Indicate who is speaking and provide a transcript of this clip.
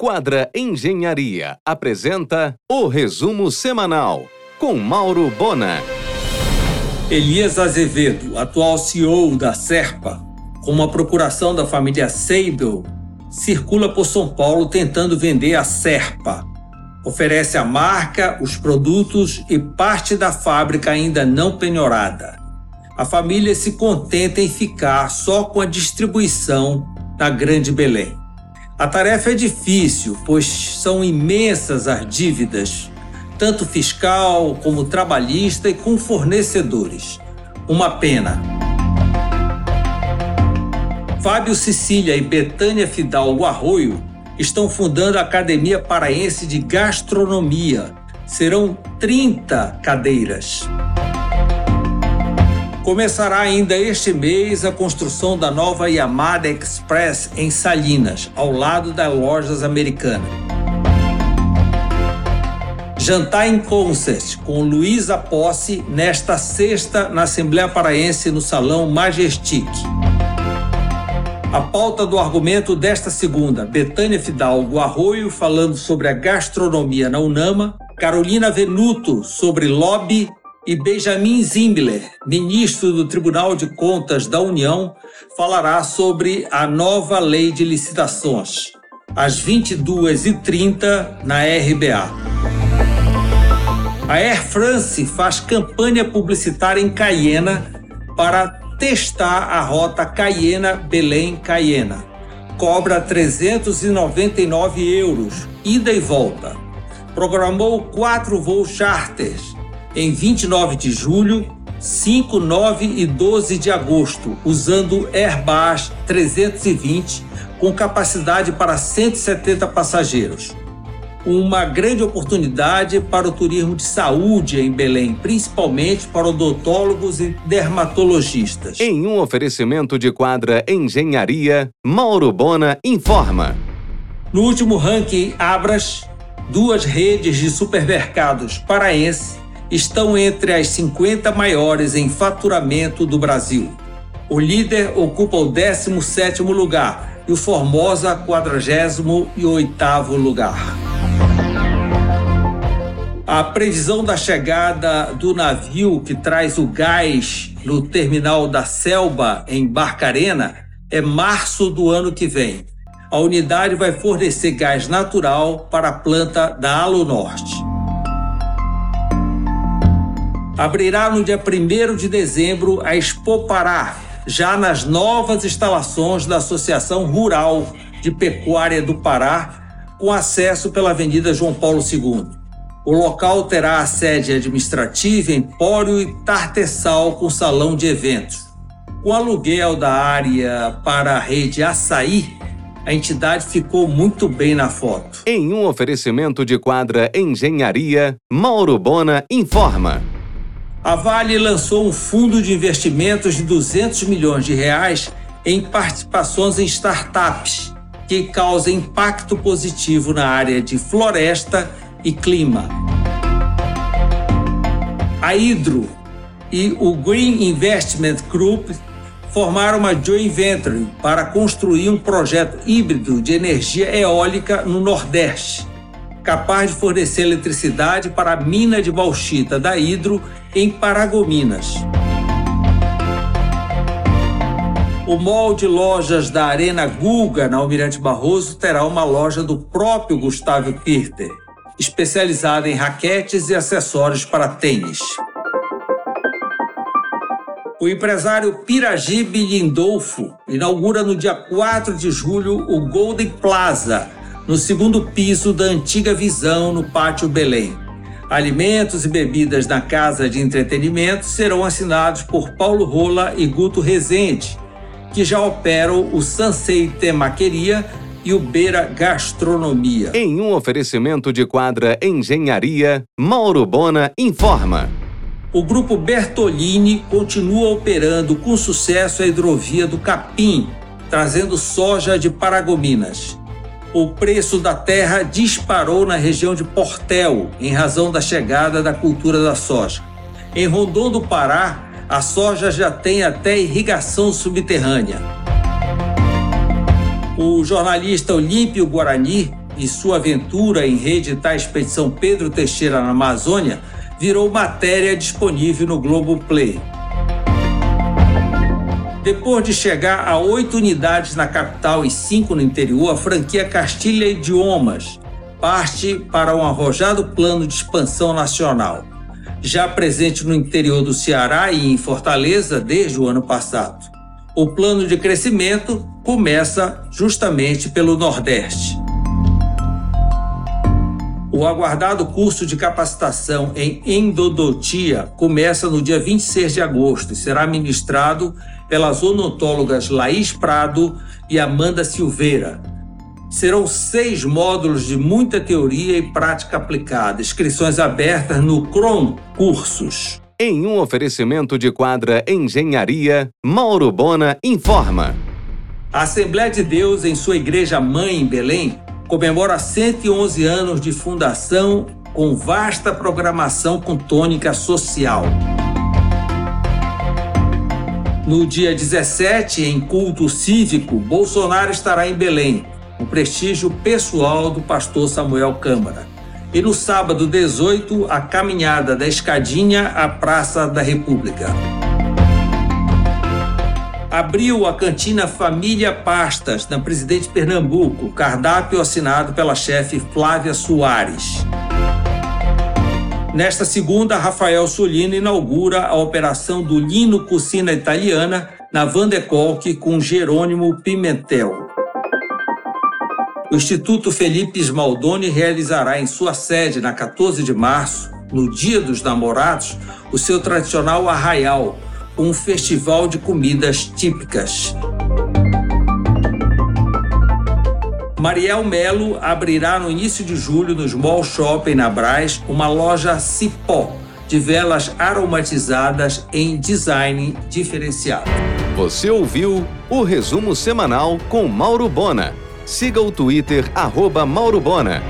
Speaker 1: Quadra Engenharia apresenta o resumo semanal com Mauro Bona.
Speaker 2: Elias Azevedo, atual CEO da Serpa, com uma procuração da família Seibel, circula por São Paulo tentando vender a Serpa. Oferece a marca, os produtos e parte da fábrica ainda não penhorada. A família se contenta em ficar só com a distribuição na Grande Belém. A tarefa é difícil, pois são imensas as dívidas, tanto fiscal como trabalhista e com fornecedores. Uma pena. Fábio Cecília e Betânia Fidalgo Arroio estão fundando a Academia Paraense de Gastronomia. Serão 30 cadeiras. Começará ainda este mês a construção da nova Yamada Express em Salinas, ao lado das lojas americanas. Jantar em concert com Luísa Posse nesta sexta na Assembleia Paraense no Salão Majestic. A pauta do argumento desta segunda, Betânia Fidalgo Arroio falando sobre a gastronomia na Unama, Carolina Venuto sobre lobby e Benjamin Zimbler, ministro do Tribunal de Contas da União, falará sobre a nova lei de licitações, às 22h30 na RBA. A Air France faz campanha publicitária em Cayena para testar a rota Cayena-Belém-Cayena. Cobra 399 euros, ida e volta. Programou quatro voos charters em 29 de julho, 5, 9 e 12 de agosto, usando Airbus 320 com capacidade para 170 passageiros. Uma grande oportunidade para o turismo de saúde em Belém, principalmente para odontólogos e dermatologistas.
Speaker 1: Em um oferecimento de quadra Engenharia, Mauro Bona informa.
Speaker 2: No último ranking Abras, duas redes de supermercados paraense estão entre as 50 maiores em faturamento do Brasil. O líder ocupa o 17º lugar e o Formosa 48º lugar. A previsão da chegada do navio que traz o gás no terminal da Selba, em Barcarena, é março do ano que vem. A unidade vai fornecer gás natural para a planta da Alo Norte abrirá no dia 1 de dezembro a Expo Pará, já nas novas instalações da Associação Rural de Pecuária do Pará, com acesso pela Avenida João Paulo II. O local terá a sede administrativa, empório e tartessal com salão de eventos. Com aluguel da área para a rede Açaí, a entidade ficou muito bem na foto.
Speaker 1: Em um oferecimento de quadra Engenharia, Mauro Bona informa.
Speaker 2: A Vale lançou um fundo de investimentos de 200 milhões de reais em participações em startups que causam impacto positivo na área de floresta e clima. A Hydro e o Green Investment Group formaram uma joint venture para construir um projeto híbrido de energia eólica no Nordeste capaz de fornecer eletricidade para a mina de bauxita da Hidro em Paragominas. O mall de lojas da Arena Guga, na Almirante Barroso, terá uma loja do próprio Gustavo Kirter, especializada em raquetes e acessórios para tênis. O empresário Piragibe Lindolfo inaugura no dia 4 de julho o Golden Plaza, no segundo piso da antiga visão no Pátio Belém. Alimentos e bebidas na casa de entretenimento serão assinados por Paulo Rola e Guto Rezende, que já operam o Sansei Temaqueria e o Beira Gastronomia.
Speaker 1: Em um oferecimento de quadra Engenharia, Mauro Bona informa.
Speaker 2: O grupo Bertolini continua operando com sucesso a hidrovia do Capim, trazendo soja de Paragominas o preço da terra disparou na região de Portel, em razão da chegada da cultura da soja. Em Rondon do Pará, a soja já tem até irrigação subterrânea. O jornalista Olímpio Guarani e sua aventura em reeditar a expedição Pedro Teixeira na Amazônia virou matéria disponível no Globo Play. Depois de chegar a oito unidades na capital e cinco no interior, a franquia Castilha Idiomas parte para um arrojado plano de expansão nacional, já presente no interior do Ceará e em Fortaleza desde o ano passado. O plano de crescimento começa justamente pelo Nordeste. O aguardado curso de capacitação em endodontia começa no dia 26 de agosto e será ministrado pelas odontólogas Laís Prado e Amanda Silveira. Serão seis módulos de muita teoria e prática aplicada, inscrições abertas no CROM Cursos.
Speaker 1: Em um oferecimento de quadra Engenharia, Mauro Bona informa.
Speaker 2: A Assembleia de Deus, em sua igreja mãe em Belém, comemora 111 anos de fundação com vasta programação com tônica social. No dia 17, em culto cívico, Bolsonaro estará em Belém, o prestígio pessoal do pastor Samuel Câmara. E no sábado 18, a caminhada da Escadinha à Praça da República. Abriu a cantina Família Pastas, na Presidente Pernambuco, cardápio assinado pela chefe Flávia Soares. Nesta segunda, Rafael Solino inaugura a operação do Lino Cucina Italiana na Vandekolk com Jerônimo Pimentel. O Instituto Felipe Smaldoni realizará em sua sede, na 14 de março, no Dia dos Namorados, o seu tradicional arraial, um festival de comidas típicas. Mariel Melo abrirá no início de julho no Small Shopping na Braz uma loja Cipó de velas aromatizadas em design diferenciado.
Speaker 1: Você ouviu o resumo semanal com Mauro Bona. Siga o Twitter arroba Mauro Bona.